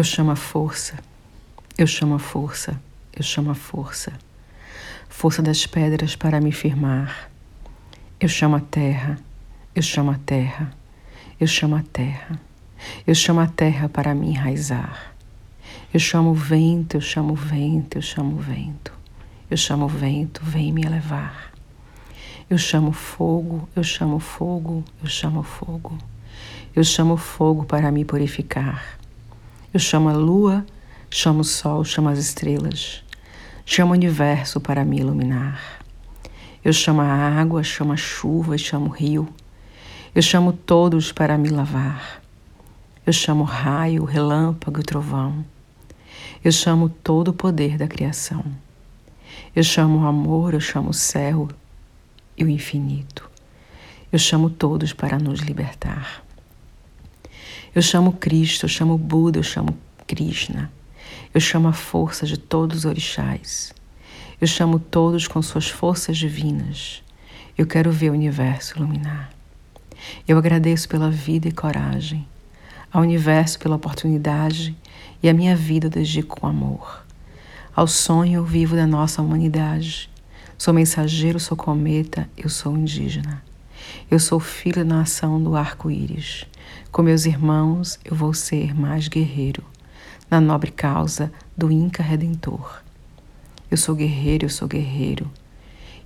Eu chamo a força, eu chamo a força, eu chamo a força, força das pedras para me firmar. Eu chamo a terra, eu chamo a terra, eu chamo a terra, eu chamo a terra para me enraizar. Eu chamo o vento, eu chamo o vento, eu chamo o vento, eu chamo o vento, vem me elevar. Eu chamo fogo, eu chamo fogo, eu chamo fogo. Eu chamo fogo para me purificar. Eu chamo a lua, chamo o sol, chamo as estrelas, chamo o universo para me iluminar. Eu chamo a água, chamo a chuva, chamo o rio. Eu chamo todos para me lavar. Eu chamo raio, relâmpago trovão. Eu chamo todo o poder da criação. Eu chamo o amor, eu chamo o céu e o infinito. Eu chamo todos para nos libertar. Eu chamo Cristo, eu chamo Buda, eu chamo Krishna. Eu chamo a força de todos os orixás. Eu chamo todos com suas forças divinas. Eu quero ver o universo iluminar. Eu agradeço pela vida e coragem, ao universo pela oportunidade e a minha vida eu dedico com amor. Ao sonho vivo da nossa humanidade. Sou mensageiro, sou cometa, eu sou indígena. Eu sou filho da nação do arco-íris. Com meus irmãos, eu vou ser mais guerreiro, na nobre causa do Inca Redentor. Eu sou guerreiro, eu sou guerreiro,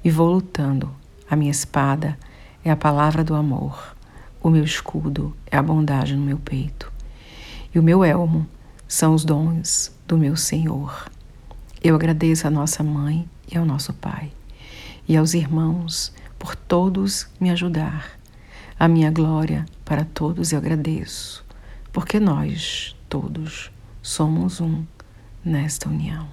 e vou lutando. A minha espada é a palavra do amor, o meu escudo é a bondade no meu peito, e o meu elmo são os dons do meu Senhor. Eu agradeço a nossa mãe e ao nosso pai, e aos irmãos por todos me ajudar. A minha glória para todos eu agradeço, porque nós todos somos um nesta união.